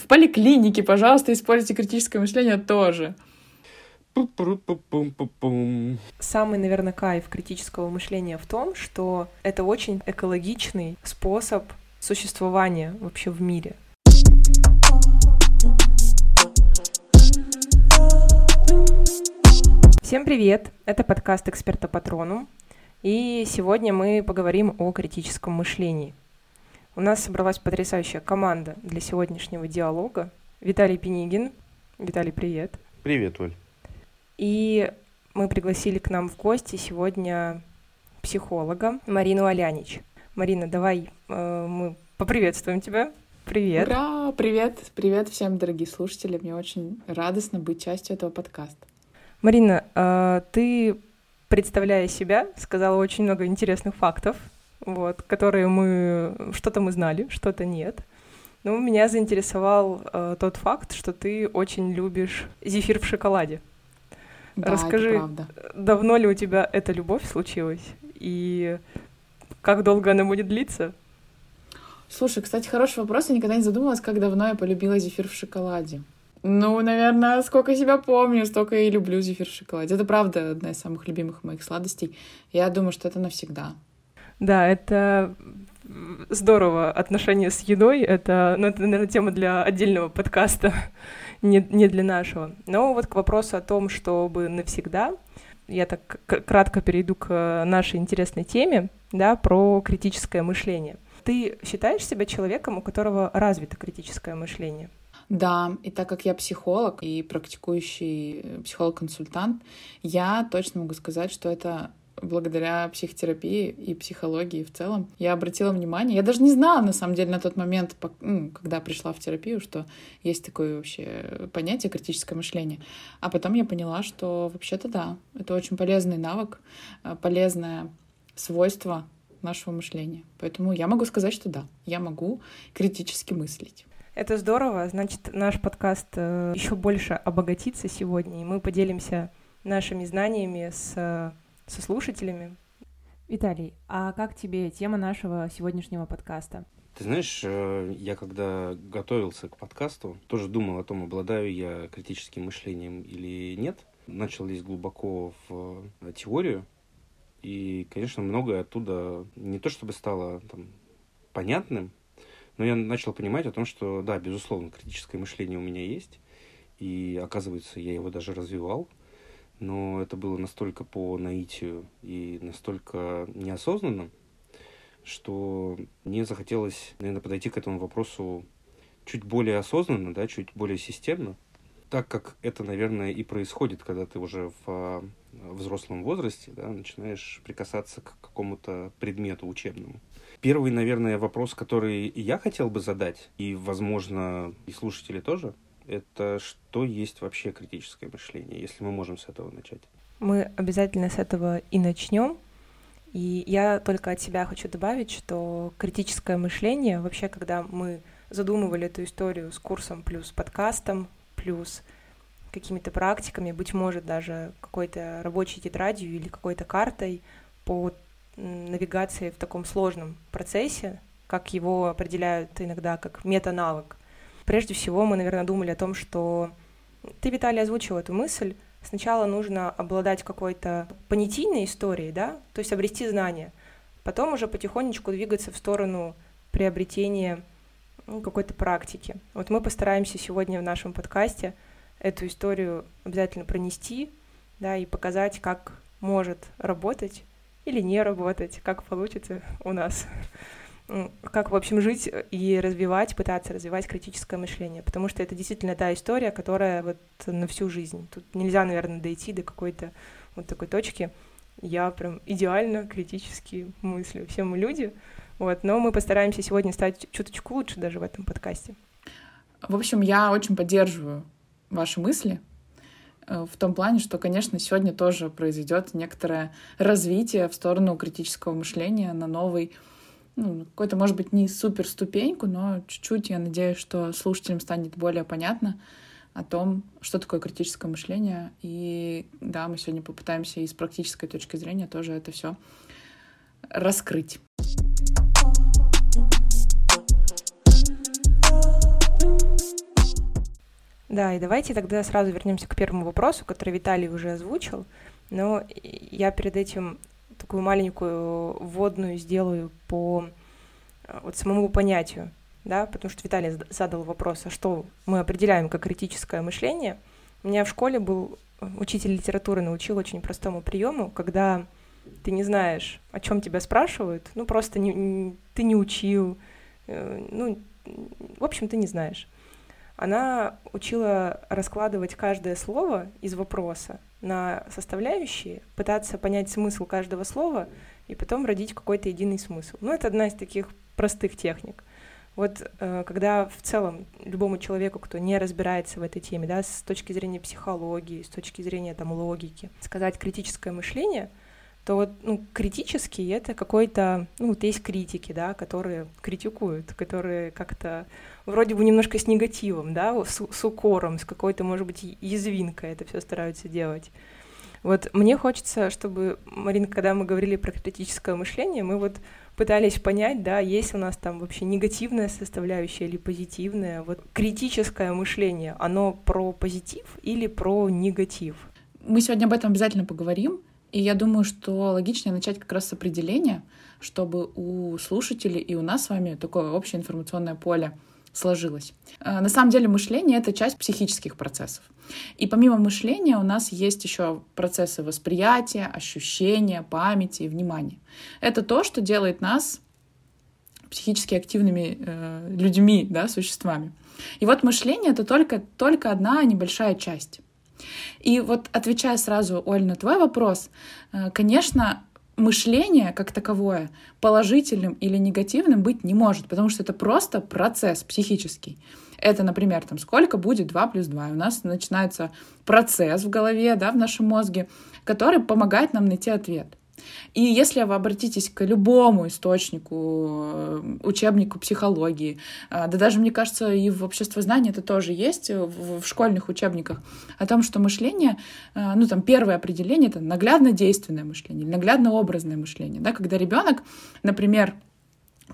в поликлинике, пожалуйста, используйте критическое мышление тоже. Самый, наверное, кайф критического мышления в том, что это очень экологичный способ существования вообще в мире. Всем привет! Это подкаст «Эксперта Патрону». И сегодня мы поговорим о критическом мышлении. У нас собралась потрясающая команда для сегодняшнего диалога. Виталий Пенигин. Виталий, привет. Привет, Оль. И мы пригласили к нам в гости сегодня психолога Марину Алянич. Марина, давай э, мы поприветствуем тебя. Привет. Ура! Привет! Привет всем, дорогие слушатели. Мне очень радостно быть частью этого подкаста. Марина, э, ты, представляя себя, сказала очень много интересных фактов, вот, которые мы... Что-то мы знали, что-то нет. Но меня заинтересовал э, тот факт, что ты очень любишь зефир в шоколаде. Да, Расскажи, давно ли у тебя эта любовь случилась? И как долго она будет длиться? Слушай, кстати, хороший вопрос. Я никогда не задумывалась, как давно я полюбила зефир в шоколаде. Ну, наверное, сколько себя помню, столько и люблю зефир в шоколаде. Это правда одна из самых любимых моих сладостей. Я думаю, что это навсегда. Да, это здорово. Отношения с едой — это, ну, это, наверное, тема для отдельного подкаста, не, не для нашего. Но вот к вопросу о том, чтобы навсегда, я так кратко перейду к нашей интересной теме, да, про критическое мышление. Ты считаешь себя человеком, у которого развито критическое мышление? Да, и так как я психолог и практикующий э, психолог-консультант, я точно могу сказать, что это благодаря психотерапии и психологии в целом я обратила внимание. Я даже не знала, на самом деле, на тот момент, ну, когда пришла в терапию, что есть такое вообще понятие критическое мышление. А потом я поняла, что вообще-то да, это очень полезный навык, э, полезное свойство нашего мышления. Поэтому я могу сказать, что да, я могу критически мыслить. Это здорово, значит, наш подкаст еще больше обогатится сегодня, и мы поделимся нашими знаниями с, э, со слушателями. Виталий, а как тебе тема нашего сегодняшнего подкаста? Ты знаешь, э, я когда готовился к подкасту, тоже думал о том, обладаю я критическим мышлением или нет. Начал лезть глубоко в э, теорию, и, конечно, многое оттуда не то чтобы стало там, понятным, но я начал понимать о том, что, да, безусловно, критическое мышление у меня есть, и, оказывается, я его даже развивал, но это было настолько по наитию и настолько неосознанно, что мне захотелось, наверное, подойти к этому вопросу чуть более осознанно, да, чуть более системно, так как это, наверное, и происходит, когда ты уже в а, взрослом возрасте да, начинаешь прикасаться к какому-то предмету учебному. Первый, наверное, вопрос, который я хотел бы задать, и, возможно, и слушатели тоже, это что есть вообще критическое мышление, если мы можем с этого начать. Мы обязательно с этого и начнем. И я только от себя хочу добавить, что критическое мышление, вообще, когда мы задумывали эту историю с курсом плюс подкастом, плюс какими-то практиками, быть может, даже какой-то рабочей тетрадью или какой-то картой по навигации в таком сложном процессе, как его определяют иногда как метанавык. Прежде всего, мы, наверное, думали о том, что ты, Виталий, озвучил эту мысль. Сначала нужно обладать какой-то понятийной историей, да, то есть обрести знания, потом уже потихонечку двигаться в сторону приобретения ну, какой-то практики. Вот мы постараемся сегодня в нашем подкасте эту историю обязательно пронести, да, и показать, как может работать или не работать, как получится у нас. Как, в общем, жить и развивать, пытаться развивать критическое мышление. Потому что это действительно та история, которая вот на всю жизнь. Тут нельзя, наверное, дойти до какой-то вот такой точки. Я прям идеально критически мыслю. Все мы люди, вот, но мы постараемся сегодня стать чуточку лучше даже в этом подкасте. В общем, я очень поддерживаю ваши мысли в том плане, что, конечно, сегодня тоже произойдет некоторое развитие в сторону критического мышления на новый, ну, какой-то, может быть, не супер ступеньку, но чуть-чуть, я надеюсь, что слушателям станет более понятно о том, что такое критическое мышление. И да, мы сегодня попытаемся и с практической точки зрения тоже это все раскрыть. Да, и давайте тогда сразу вернемся к первому вопросу, который Виталий уже озвучил. Но я перед этим такую маленькую вводную сделаю по э, вот самому понятию, да, потому что Виталий задал вопрос, а что мы определяем как критическое мышление. У меня в школе был э, учитель литературы, научил очень простому приему, когда ты не знаешь, о чем тебя спрашивают, ну просто не, не, ты не учил, э, ну, в общем, ты не знаешь она учила раскладывать каждое слово из вопроса на составляющие, пытаться понять смысл каждого слова и потом родить какой-то единый смысл. Ну, это одна из таких простых техник. Вот э, когда в целом любому человеку, кто не разбирается в этой теме, да, с точки зрения психологии, с точки зрения там логики, сказать критическое мышление — то вот ну, критический это какой-то, ну вот есть критики, да, которые критикуют, которые как-то вроде бы немножко с негативом, да, с, с укором, с какой-то, может быть, язвинкой это все стараются делать. Вот мне хочется, чтобы, Марина, когда мы говорили про критическое мышление, мы вот пытались понять, да, есть у нас там вообще негативная составляющая или позитивная. Вот критическое мышление, оно про позитив или про негатив? Мы сегодня об этом обязательно поговорим. И я думаю, что логичнее начать как раз с определения, чтобы у слушателей и у нас с вами такое общее информационное поле сложилось. Э, на самом деле мышление — это часть психических процессов. И помимо мышления у нас есть еще процессы восприятия, ощущения, памяти и внимания. Это то, что делает нас психически активными э, людьми, да, существами. И вот мышление — это только, только одна небольшая часть. И вот отвечая сразу, Оль, на твой вопрос, э, конечно, мышление как таковое положительным или негативным быть не может, потому что это просто процесс психический. Это, например, там, сколько будет 2 плюс 2. у нас начинается процесс в голове, да, в нашем мозге, который помогает нам найти ответ. И если вы обратитесь к любому источнику, э, учебнику психологии, э, да даже, мне кажется, и в обществознании это тоже есть, в, в школьных учебниках, о том, что мышление, э, ну там первое определение — это наглядно-действенное мышление наглядно-образное мышление. Да? Когда ребенок, например,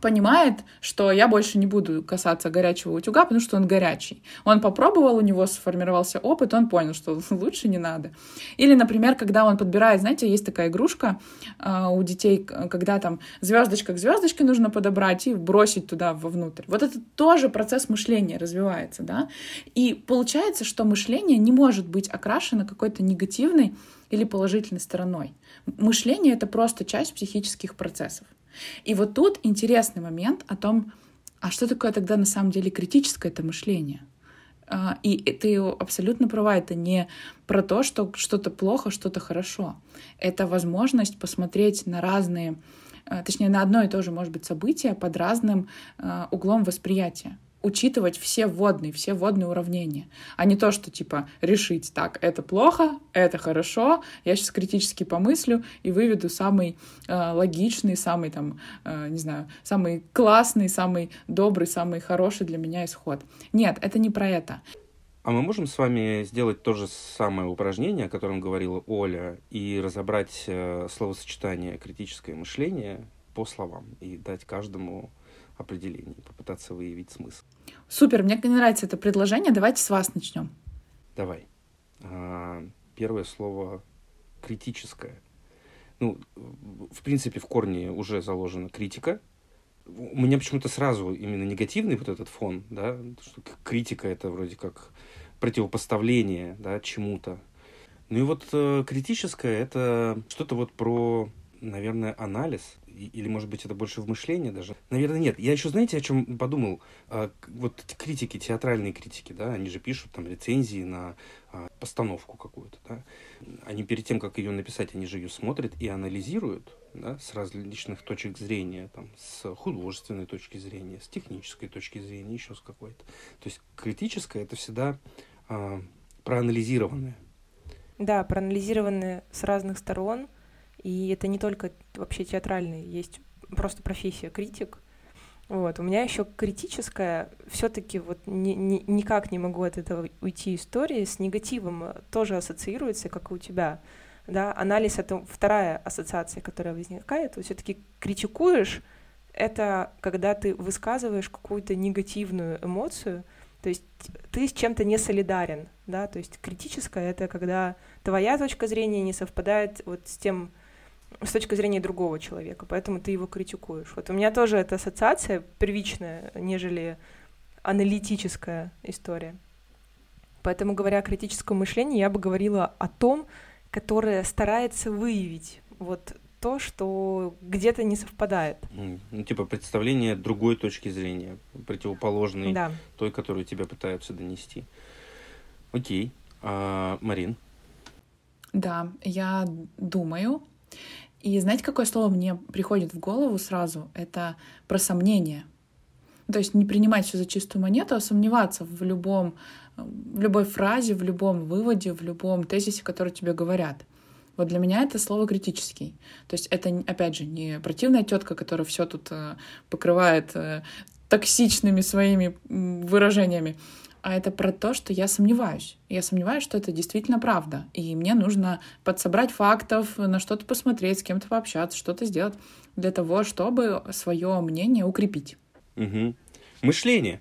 понимает, что я больше не буду касаться горячего утюга, потому что он горячий. Он попробовал, у него сформировался опыт, он понял, что лучше не надо. Или, например, когда он подбирает, знаете, есть такая игрушка э, у детей, когда там звездочка к звездочке нужно подобрать и бросить туда вовнутрь. Вот это тоже процесс мышления развивается, да. И получается, что мышление не может быть окрашено какой-то негативной или положительной стороной. Мышление — это просто часть психических процессов. И вот тут интересный момент о том, а что такое тогда на самом деле критическое это мышление? А, и ты абсолютно права, это не про то, что что-то плохо, что-то хорошо. Это возможность посмотреть на разные, а, точнее, на одно и то же, может быть, событие под разным а, углом восприятия учитывать все вводные, все вводные уравнения, а не то, что типа решить, так, это плохо, это хорошо, я сейчас критически помыслю и выведу самый э, логичный, самый там, э, не знаю, самый классный, самый добрый, самый хороший для меня исход. Нет, это не про это. А мы можем с вами сделать то же самое упражнение, о котором говорила Оля, и разобрать э, словосочетание критическое мышление по словам и дать каждому определение, попытаться выявить смысл. Супер, мне нравится это предложение. Давайте с вас начнем. Давай. А, первое слово критическое. Ну, в принципе, в корне уже заложена критика. У меня почему-то сразу именно негативный вот этот фон, да, что критика это вроде как противопоставление, да, чему-то. Ну и вот э, критическое это что-то вот про, наверное, анализ, или, может быть, это больше в мышлении даже? Наверное, нет. Я еще, знаете, о чем подумал? А, вот критики, театральные критики, да, они же пишут там рецензии на а, постановку какую-то, да. Они перед тем, как ее написать, они же ее смотрят и анализируют, да, с различных точек зрения, там, с художественной точки зрения, с технической точки зрения, еще с какой-то. То есть критическое это всегда а, проанализированное. Да, проанализированное с разных сторон, и это не только вообще театральный, есть просто профессия критик. Вот. У меня еще критическая, все-таки вот ни, ни, никак не могу от этого уйти истории, с негативом тоже ассоциируется, как и у тебя. Да? Анализ — это вторая ассоциация, которая возникает. Все-таки критикуешь — это когда ты высказываешь какую-то негативную эмоцию, То есть ты с чем-то не солидарен, да, то есть критическое — это когда твоя точка зрения не совпадает вот с тем, с точки зрения другого человека, поэтому ты его критикуешь. Вот у меня тоже эта ассоциация первичная, нежели аналитическая история. Поэтому, говоря о критическом мышлении, я бы говорила о том, которое старается выявить вот то, что где-то не совпадает. Ну, типа представление другой точки зрения, противоположной да. той, которую тебя пытаются донести. Окей. А, Марин? Да, я думаю. И знаете, какое слово мне приходит в голову сразу? Это про сомнение. То есть не принимать все за чистую монету, а сомневаться в любом, в любой фразе, в любом выводе, в любом тезисе, который тебе говорят. Вот для меня это слово критический. То есть это, опять же, не противная тетка, которая все тут э, покрывает э, токсичными своими выражениями, а это про то, что я сомневаюсь. Я сомневаюсь, что это действительно правда. И мне нужно подсобрать фактов, на что-то посмотреть, с кем-то пообщаться, что-то сделать для того, чтобы свое мнение укрепить. Угу. Мышление.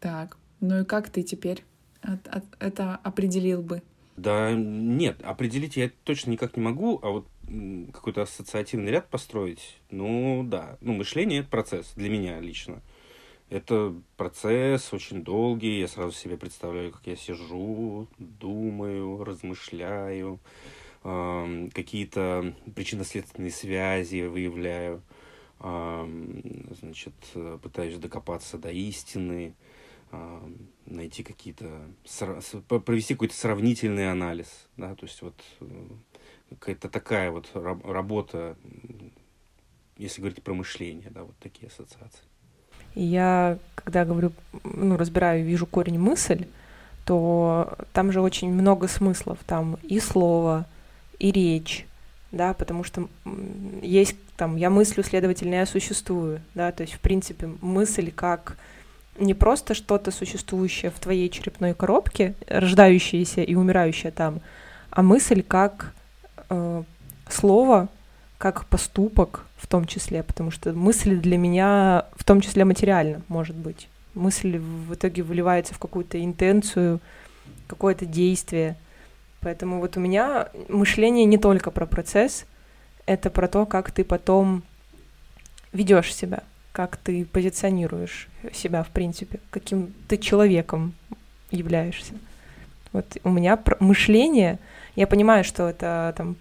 Так, ну и как ты теперь это определил бы? Да нет, определить я точно никак не могу, а вот какой-то ассоциативный ряд построить, ну да. Ну, мышление — это процесс для меня лично. Это процесс очень долгий, я сразу себе представляю, как я сижу, думаю, размышляю, какие-то причинно-следственные связи выявляю, значит, пытаюсь докопаться до истины, найти какие-то, провести какой-то сравнительный анализ, да, то есть вот э, какая-то такая вот работа, если говорить про мышление, да, вот такие ассоциации. Я, когда говорю, ну, разбираю, вижу корень мысль, то там же очень много смыслов, там и слово, и речь, да, потому что есть там я мыслю, следовательно, я существую, да, то есть, в принципе, мысль как не просто что-то существующее в твоей черепной коробке, рождающееся и умирающее там, а мысль как э, слово, как поступок в том числе, потому что мысль для меня в том числе материальна, может быть. Мысль в итоге выливается в какую-то интенцию, какое-то действие. Поэтому вот у меня мышление не только про процесс, это про то, как ты потом ведешь себя как ты позиционируешь себя, в принципе, каким ты человеком являешься. Вот у меня мышление, я понимаю, что это там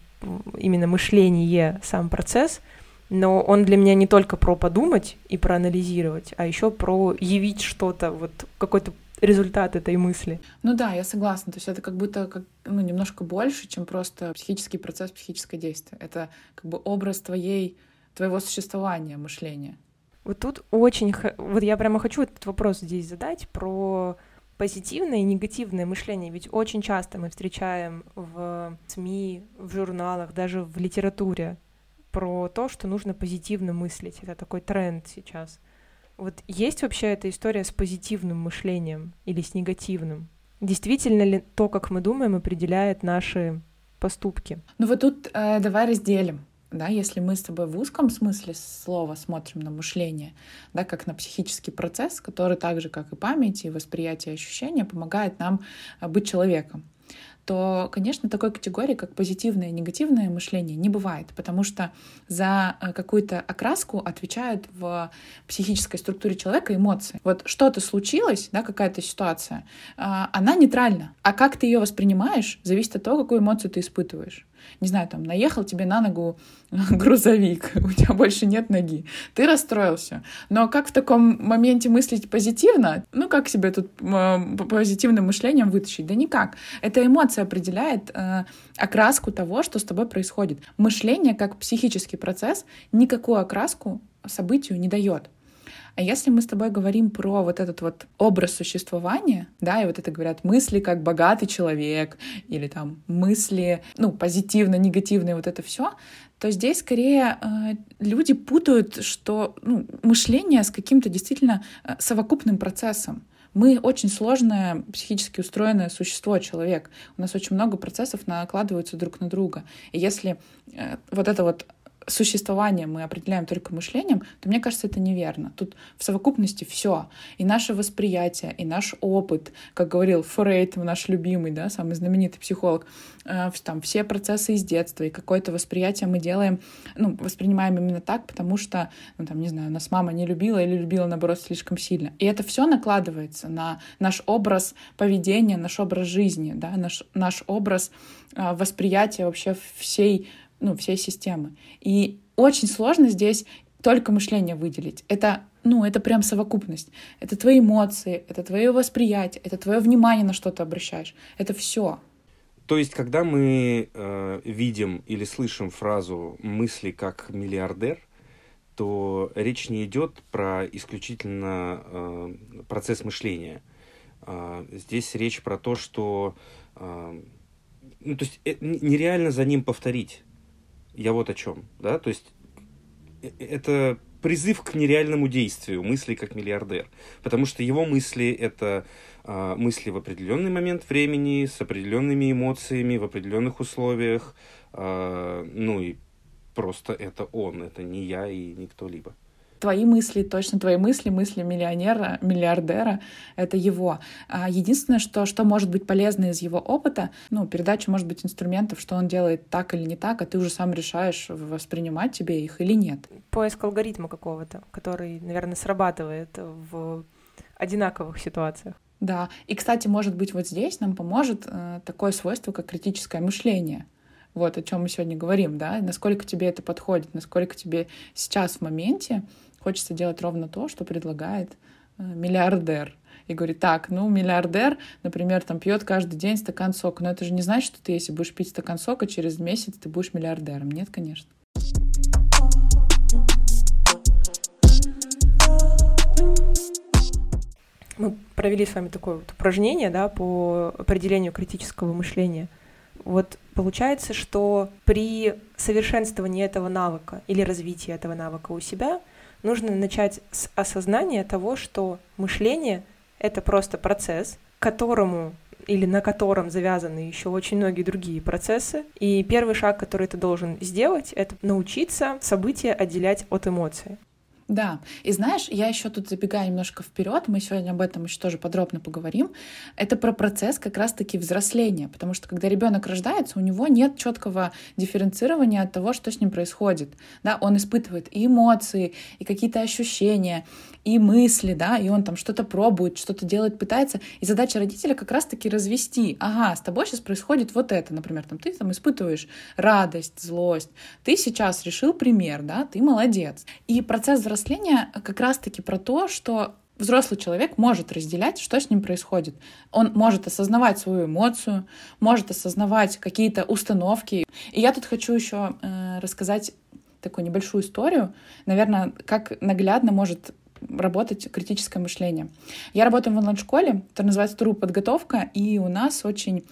именно мышление, сам процесс, но он для меня не только про подумать и проанализировать, а еще про явить что-то, вот какой-то результат этой мысли. Ну да, я согласна. То есть это как будто как, ну, немножко больше, чем просто психический процесс, психическое действие. Это как бы образ твоей, твоего существования, мышления. Вот тут очень... Вот я прямо хочу этот вопрос здесь задать про позитивное и негативное мышление. Ведь очень часто мы встречаем в СМИ, в журналах, даже в литературе про то, что нужно позитивно мыслить. Это такой тренд сейчас. Вот есть вообще эта история с позитивным мышлением или с негативным? Действительно ли то, как мы думаем, определяет наши поступки? Ну вот тут э, давай разделим да, если мы с тобой в узком смысле слова смотрим на мышление, да, как на психический процесс, который так же, как и память и восприятие ощущения, помогает нам э, быть человеком то, конечно, такой категории, как позитивное и негативное мышление, не бывает, потому что за э, какую-то окраску отвечают в психической структуре человека эмоции. Вот что-то случилось, да, какая-то ситуация, а, она нейтральна, а как ты ее воспринимаешь, зависит от того, какую эмоцию ты испытываешь не знаю, там, наехал тебе на ногу грузовик, у тебя больше нет ноги, ты расстроился. Но как в таком моменте мыслить позитивно? Ну, как себе тут позитивным мышлением вытащить? Да никак. Эта эмоция определяет э, окраску того, что с тобой происходит. Мышление, как психический процесс, никакую окраску событию не дает. А если мы с тобой говорим про вот этот вот образ существования, да, и вот это говорят мысли как богатый человек, или там мысли, ну, позитивно, негативные, вот это все, то здесь скорее э, люди путают, что ну, мышление с каким-то действительно э, совокупным процессом. Мы очень сложное психически устроенное существо, человек. У нас очень много процессов накладываются друг на друга. И если э, вот это вот существование мы определяем только мышлением, то мне кажется, это неверно. Тут в совокупности все. И наше восприятие, и наш опыт, как говорил Фрейд, наш любимый, да, самый знаменитый психолог, э, там все процессы из детства и какое-то восприятие мы делаем, ну, воспринимаем именно так, потому что, ну, там, не знаю, нас мама не любила или любила, наоборот, слишком сильно. И это все накладывается на наш образ поведения, наш образ жизни, да, наш, наш образ э, восприятия вообще всей ну, всей системы. И очень сложно здесь только мышление выделить. Это, ну, это прям совокупность. Это твои эмоции, это твое восприятие, это твое внимание на что то обращаешь. Это все. То есть, когда мы э, видим или слышим фразу мысли как миллиардер, то речь не идет про исключительно э, процесс мышления. Э, здесь речь про то, что э, ну, то есть э, нереально за ним повторить. Я вот о чем, да, то есть э, это призыв к нереальному действию, мысли как миллиардер, потому что его мысли это э, мысли в определенный момент времени, с определенными эмоциями, в определенных условиях, э, ну и просто это он, это не я и не кто-либо твои мысли, точно твои мысли, мысли миллионера, миллиардера, это его. А единственное, что, что может быть полезно из его опыта, ну, передача может быть инструментов, что он делает так или не так, а ты уже сам решаешь, воспринимать тебе их или нет. Поиск алгоритма какого-то, который, наверное, срабатывает в одинаковых ситуациях. Да, и, кстати, может быть, вот здесь нам поможет э, такое свойство, как критическое мышление. Вот о чем мы сегодня говорим, да, насколько тебе это подходит, насколько тебе сейчас в моменте хочется делать ровно то, что предлагает э, миллиардер. И говорит, так, ну, миллиардер, например, там пьет каждый день стакан сока. Но это же не значит, что ты, если будешь пить стакан сока, через месяц ты будешь миллиардером. Нет, конечно. Мы провели с вами такое вот упражнение да, по определению критического мышления. Вот получается, что при совершенствовании этого навыка или развитии этого навыка у себя — нужно начать с осознания того, что мышление — это просто процесс, которому или на котором завязаны еще очень многие другие процессы. И первый шаг, который ты должен сделать, это научиться события отделять от эмоций. Да, и знаешь, я еще тут забегаю немножко вперед, мы сегодня об этом еще тоже подробно поговорим. Это про процесс как раз-таки взросления, потому что когда ребенок рождается, у него нет четкого дифференцирования от того, что с ним происходит. Да, он испытывает и эмоции, и какие-то ощущения, и мысли, да, и он там что-то пробует, что-то делает, пытается. И задача родителя как раз-таки развести. Ага, с тобой сейчас происходит вот это, например, там ты там испытываешь радость, злость. Ты сейчас решил пример, да, ты молодец. И процесс взросления как раз-таки про то, что взрослый человек может разделять, что с ним происходит. Он может осознавать свою эмоцию, может осознавать какие-то установки. И я тут хочу еще э, рассказать такую небольшую историю, наверное, как наглядно может работать критическое мышление. Я работаю в онлайн-школе, которая называется «Тру подготовка», и у нас очень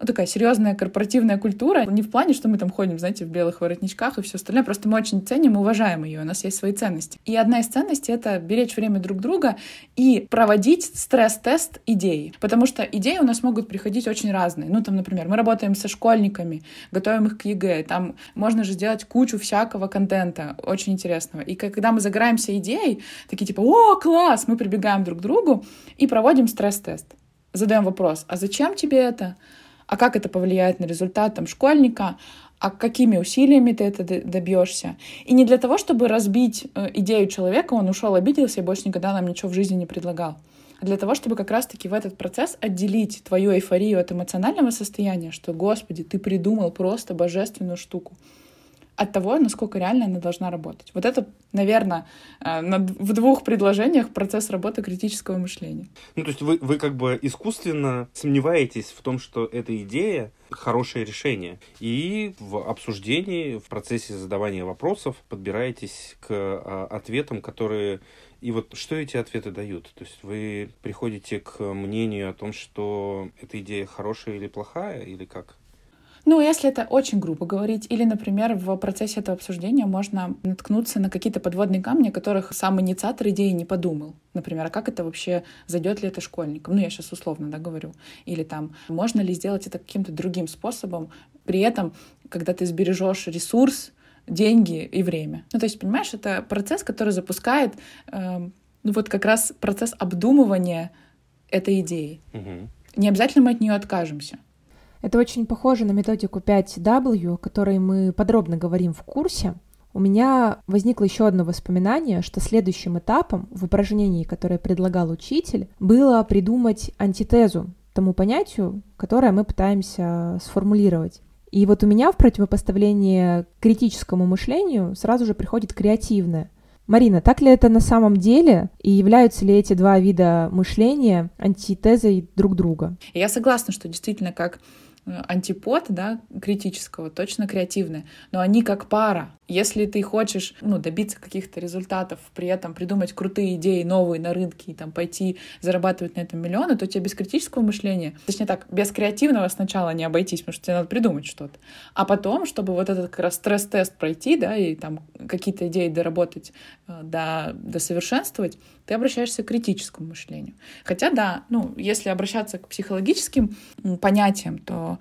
ну, такая серьезная корпоративная культура. Не в плане, что мы там ходим, знаете, в белых воротничках и все остальное. Просто мы очень ценим и уважаем ее. У нас есть свои ценности. И одна из ценностей — это беречь время друг друга и проводить стресс-тест идей. Потому что идеи у нас могут приходить очень разные. Ну, там, например, мы работаем со школьниками, готовим их к ЕГЭ. Там можно же сделать кучу всякого контента очень интересного. И когда мы загораемся идеей, такие типа «О, класс!» Мы прибегаем друг к другу и проводим стресс-тест. Задаем вопрос, а зачем тебе это? А как это повлияет на результат там, школьника, а какими усилиями ты это добьешься. И не для того, чтобы разбить э, идею человека, он ушел, обиделся и больше никогда нам ничего в жизни не предлагал. А для того, чтобы как раз-таки в этот процесс отделить твою эйфорию от эмоционального состояния, что, Господи, ты придумал просто божественную штуку от того, насколько реально она должна работать. Вот это, наверное, э, в двух предложениях процесс работы критического мышления. Ну, то есть вы, вы как бы искусственно сомневаетесь в том, что эта идея хорошее решение. И в обсуждении, в процессе задавания вопросов подбираетесь к а, ответам, которые... И вот что эти ответы дают? То есть вы приходите к мнению о том, что эта идея хорошая или плохая, или как? Ну, если это очень грубо говорить, или, например, в процессе этого обсуждения можно наткнуться на какие-то подводные камни, о которых сам инициатор идеи не подумал. Например, а как это вообще, зайдет ли это школьникам? Ну, я сейчас условно, да, говорю. Или там, можно ли сделать это каким-то другим способом, при этом, когда ты сбережешь ресурс, деньги и время. Ну, то есть, понимаешь, это процесс, который запускает, э, ну, вот как раз процесс обдумывания этой идеи. Мгм. Не обязательно мы от нее откажемся. Это очень похоже на методику 5W, о которой мы подробно говорим в курсе. У меня возникло еще одно воспоминание, что следующим этапом в упражнении, которое предлагал учитель, было придумать антитезу тому понятию, которое мы пытаемся сформулировать. И вот у меня в противопоставлении критическому мышлению сразу же приходит креативное. Марина, так ли это на самом деле? И являются ли эти два вида мышления антитезой друг друга? Я согласна, что действительно как антипод, да, критического, точно креативное, но они как пара. Если ты хочешь, ну, добиться каких-то результатов, при этом придумать крутые идеи, новые на рынке и там пойти зарабатывать на этом миллионы, то тебе без критического мышления, точнее так, без креативного сначала не обойтись, потому что тебе надо придумать что-то. А потом, чтобы вот этот как раз стресс-тест пройти, да, и там какие-то идеи доработать, э, до, досовершенствовать, ты обращаешься к критическому мышлению. Хотя, да, ну, если обращаться к психологическим понятиям, то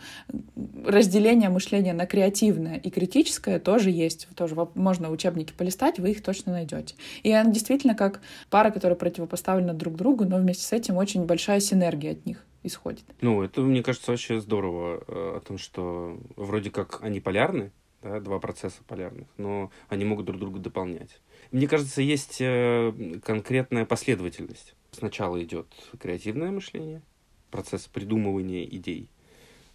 разделение мышления на креативное и критическое тоже есть. Тоже можно учебники полистать, вы их точно найдете. И она действительно как пара, которая противопоставлена друг другу, но вместе с этим очень большая синергия от них исходит. Ну, это, мне кажется, вообще здорово э, о том, что вроде как они полярны, да, два процесса полярных, но они могут друг друга дополнять. Мне кажется, есть э, конкретная последовательность. Сначала идет креативное мышление, процесс придумывания идей,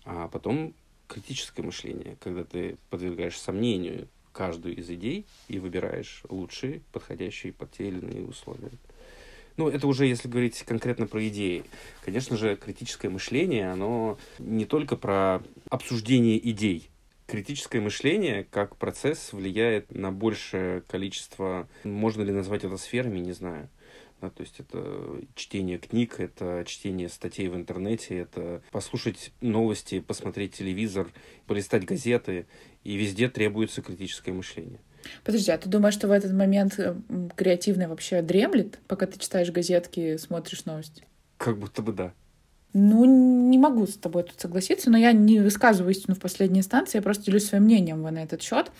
а потом критическое мышление, когда ты подвергаешь сомнению каждую из идей и выбираешь лучшие, подходящие под те или иные условия. Ну, это уже если говорить конкретно про идеи. Конечно же, критическое мышление, оно не только про обсуждение идей. Критическое мышление как процесс влияет на большее количество, можно ли назвать это сферами, не знаю. Да, то есть это чтение книг, это чтение статей в интернете, это послушать новости, посмотреть телевизор, полистать газеты, и везде требуется критическое мышление. Подожди, а ты думаешь, что в этот момент э, м, креативное вообще дремлет, пока ты читаешь газетки, смотришь новости? Как будто бы да. Ну, не могу с тобой тут согласиться, но я не высказываю истину в последней инстанции, я просто делюсь своим мнением на этот счет,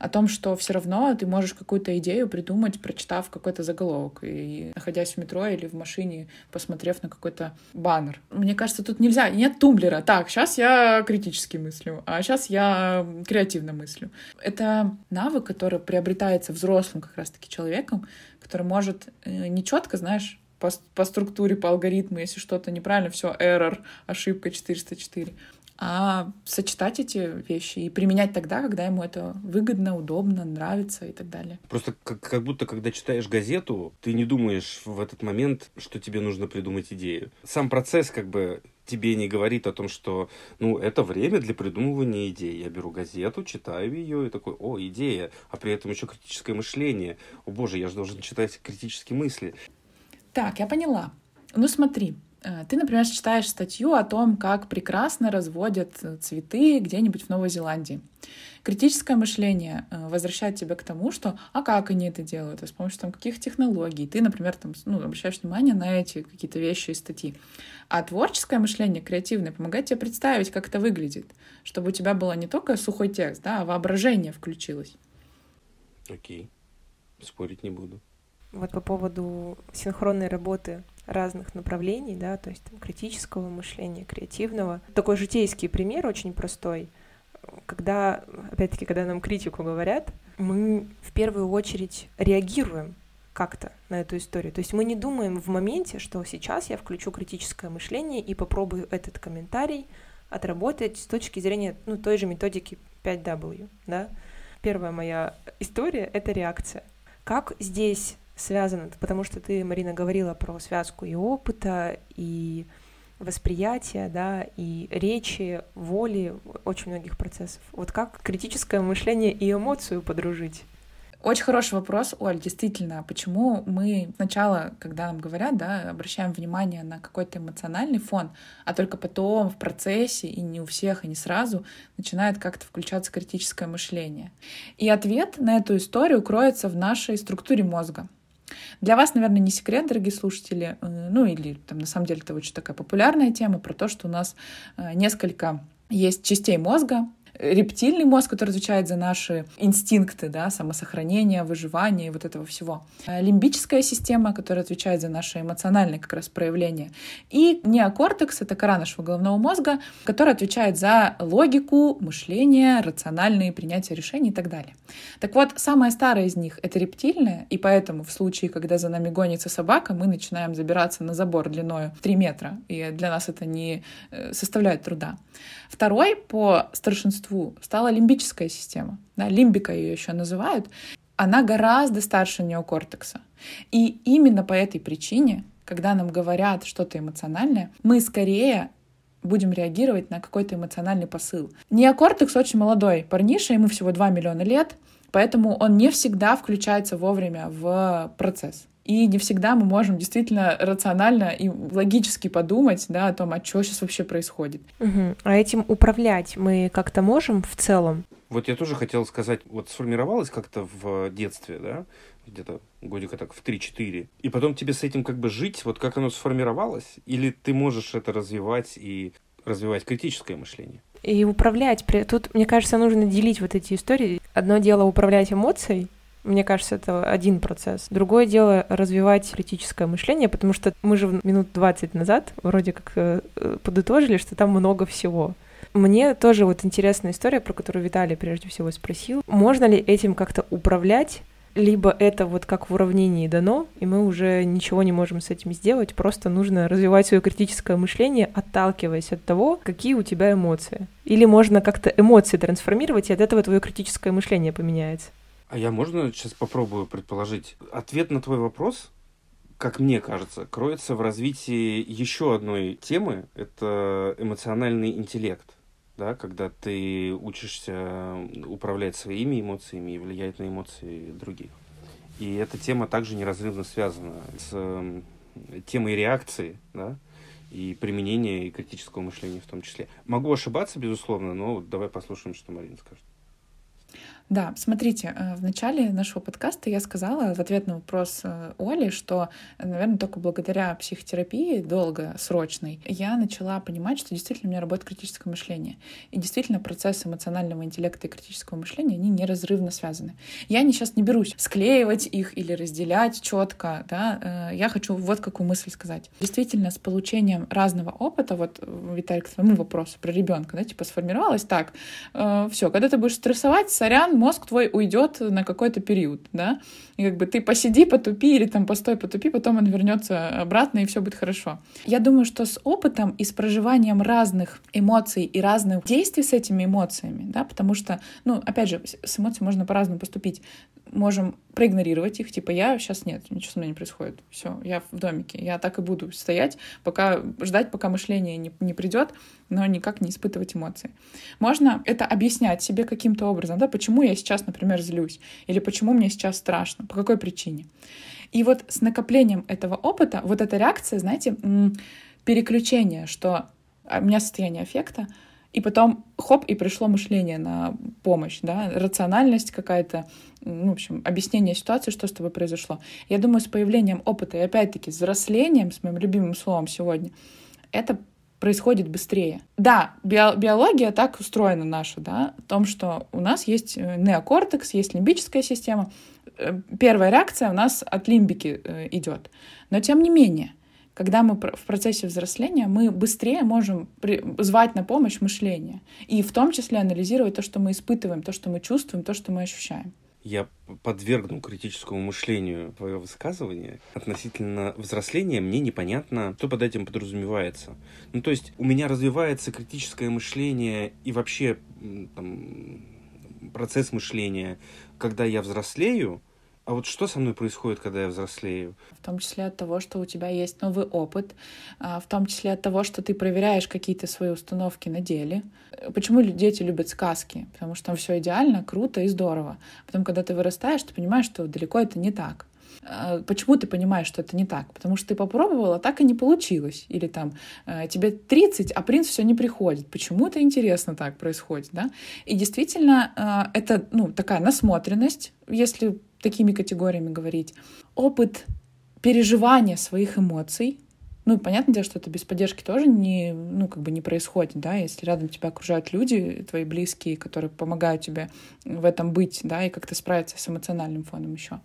о том, что все равно ты можешь какую-то идею придумать, прочитав какой-то заголовок, и находясь в метро или в машине, посмотрев на какой-то баннер. Мне кажется, тут нельзя, нет тумблера. Так, сейчас я критически мыслю, а сейчас я креативно мыслю. Это навык, который приобретается взрослым как раз-таки человеком, который может э, не четко, знаешь, по, по структуре, по алгоритму, если что-то неправильно, все, error, ошибка 404. А сочетать эти вещи и применять тогда, когда ему это выгодно, удобно, нравится и так далее. Просто как, как будто, когда читаешь газету, ты не думаешь в этот момент, что тебе нужно придумать идею. Сам процесс как бы тебе не говорит о том, что, ну, это время для придумывания идей. Я беру газету, читаю ее и такой, о, идея, а при этом еще критическое мышление. О боже, я же должен читать критические мысли. Так, я поняла. Ну смотри, э, ты, например, читаешь статью о том, как прекрасно разводят э, цветы где-нибудь в Новой Зеландии. Критическое мышление э, возвращает тебя к тому, что а как они это делают, а с помощью там, каких технологий. Ты, например, там, ну, обращаешь внимание на эти какие-то вещи из статьи. А творческое мышление, креативное, помогает тебе представить, как это выглядит, чтобы у тебя было не только сухой текст, да, а воображение включилось. Окей, спорить не буду. Вот по поводу синхронной работы разных направлений, да, то есть там, критического мышления, креативного. Такой житейский пример, очень простой. Когда, опять-таки, когда нам критику говорят, мы в первую очередь реагируем как-то на эту историю. То есть мы не думаем в моменте, что сейчас я включу критическое мышление и попробую этот комментарий отработать с точки зрения ну, той же методики 5W. Да? Первая моя история — это реакция. Как здесь связано? Потому что ты, Марина, говорила про связку и опыта, и восприятия, да, и речи, воли, очень многих процессов. Вот как критическое мышление и эмоцию подружить? Очень хороший вопрос, Оль, действительно. Почему мы сначала, когда нам говорят, да, обращаем внимание на какой-то эмоциональный фон, а только потом в процессе, и не у всех, и не сразу, начинает как-то включаться критическое мышление. И ответ на эту историю кроется в нашей структуре мозга. Для вас, наверное, не секрет, дорогие слушатели, э, ну или там на самом деле это очень такая популярная тема про то, что у нас э, несколько есть частей мозга, рептильный мозг, который отвечает за наши инстинкты, да, самосохранение, выживание и вот этого всего. А лимбическая система, которая отвечает за наши эмоциональные как раз проявления. И неокортекс — это кора нашего головного мозга, который отвечает за логику, мышление, рациональные принятия решений и так далее. Так вот, самая старая из них — это рептильная, и поэтому в случае, когда за нами гонится собака, мы начинаем забираться на забор длиной в 3 метра, и для нас это не э, составляет труда. Второй по старшинству стала лимбическая система. Да, лимбика ее еще называют. Она гораздо старше неокортекса. И именно по этой причине, когда нам говорят что-то эмоциональное, мы скорее будем реагировать на какой-то эмоциональный посыл. Неокортекс очень молодой парниша, ему всего 2 миллиона лет, поэтому он не всегда включается вовремя в процесс. И не всегда мы можем действительно рационально и логически подумать да, о том, а что сейчас вообще происходит. Угу. А этим управлять мы как-то можем в целом? Вот я тоже хотел сказать, вот сформировалось как-то в детстве, да, где-то годика так в 3-4, и потом тебе с этим как бы жить, вот как оно сформировалось, или ты можешь это развивать и развивать критическое мышление? И управлять. Тут, мне кажется, нужно делить вот эти истории. Одно дело управлять эмоцией, мне кажется, это один процесс. Другое дело развивать критическое мышление, потому что мы же минут 20 назад вроде как э, подытожили, что там много всего. Мне тоже вот интересная история, про которую Виталий прежде всего спросил. Можно ли этим как-то управлять? Либо это вот как в уравнении дано, и мы уже ничего не можем с этим сделать, просто нужно развивать свое критическое мышление, отталкиваясь от того, какие у тебя эмоции. Или можно как-то эмоции трансформировать, и от этого твое критическое мышление поменяется. А я можно сейчас попробую предположить? Ответ на твой вопрос, как мне кажется, кроется в развитии еще одной темы. Это эмоциональный интеллект. Да, когда ты учишься управлять своими эмоциями и влиять на эмоции других. И эта тема также неразрывно связана с темой реакции, да, и применения и критического мышления в том числе. Могу ошибаться, безусловно, но давай послушаем, что Марина скажет. Да, смотрите, э, в начале нашего подкаста я сказала в ответ на вопрос э, Оли, что, наверное, только благодаря психотерапии долгосрочной я начала понимать, что действительно у меня работает критическое мышление. И действительно процессы эмоционального интеллекта и критического мышления, они неразрывно связаны. Я не сейчас не берусь склеивать их или разделять четко, да, э, я хочу вот какую мысль сказать. Действительно, с получением разного опыта, вот, Виталий, к твоему вопросу про ребенка, да, типа сформировалось так, все, когда ты будешь стрессовать, сорян, мозг твой уйдет на какой-то период, да, и как бы ты посиди, потупи или там постой, потупи, потом он вернется обратно, и все будет хорошо. Я думаю, что с опытом и с проживанием разных эмоций и разных действий с этими эмоциями, да, потому что, ну, опять же, с эмоциями можно по-разному поступить. Можем проигнорировать их, типа, я сейчас нет, ничего со мной не происходит, все, я в домике, я так и буду стоять, пока ждать, пока мышление не, не придет, но никак не испытывать эмоции. Можно это объяснять себе каким-то образом, да, почему я сейчас, например, злюсь, или почему мне сейчас страшно, по какой причине. И вот с накоплением этого опыта, вот эта реакция, знаете, переключение, что у меня состояние аффекта, и потом хоп, и пришло мышление на помощь, да, рациональность какая-то, ну, в общем, объяснение ситуации, что с тобой произошло. Я думаю, с появлением опыта и опять-таки с взрослением, с моим любимым словом сегодня, это происходит быстрее. Да, биология так устроена наша, да, в том, что у нас есть э, неокортекс, есть лимбическая система. Э, первая реакция у нас от лимбики э, идет. Но тем не менее, когда мы в процессе взросления, мы быстрее можем звать на помощь мышление. И в том числе анализировать то, что мы испытываем, то, что мы чувствуем, то, что мы ощущаем я подвергну критическому мышлению твое высказывание относительно взросления, мне непонятно, что под этим подразумевается. Ну, то есть у меня развивается критическое мышление и вообще там, процесс мышления, когда я взрослею, а вот что со мной происходит, когда я взрослею? В том числе от того, что у тебя есть новый опыт, а, в том числе от того, что ты проверяешь какие-то свои установки на деле. Почему дети любят сказки? Потому что там все идеально, круто и здорово. Потом, когда ты вырастаешь, ты понимаешь, что далеко это не так. А, почему ты понимаешь, что это не так? Потому что ты попробовала, так и не получилось. Или там а, тебе 30, а принц все не приходит. Почему это интересно так происходит, да? И действительно, это ну, такая насмотренность, если такими категориями говорить. Опыт переживания своих эмоций, Ну, понятное дело, что это без поддержки тоже не, ну, как бы не происходит, да, если рядом тебя окружают люди, твои близкие, которые помогают тебе в этом быть, да, и как-то справиться с эмоциональным фоном еще.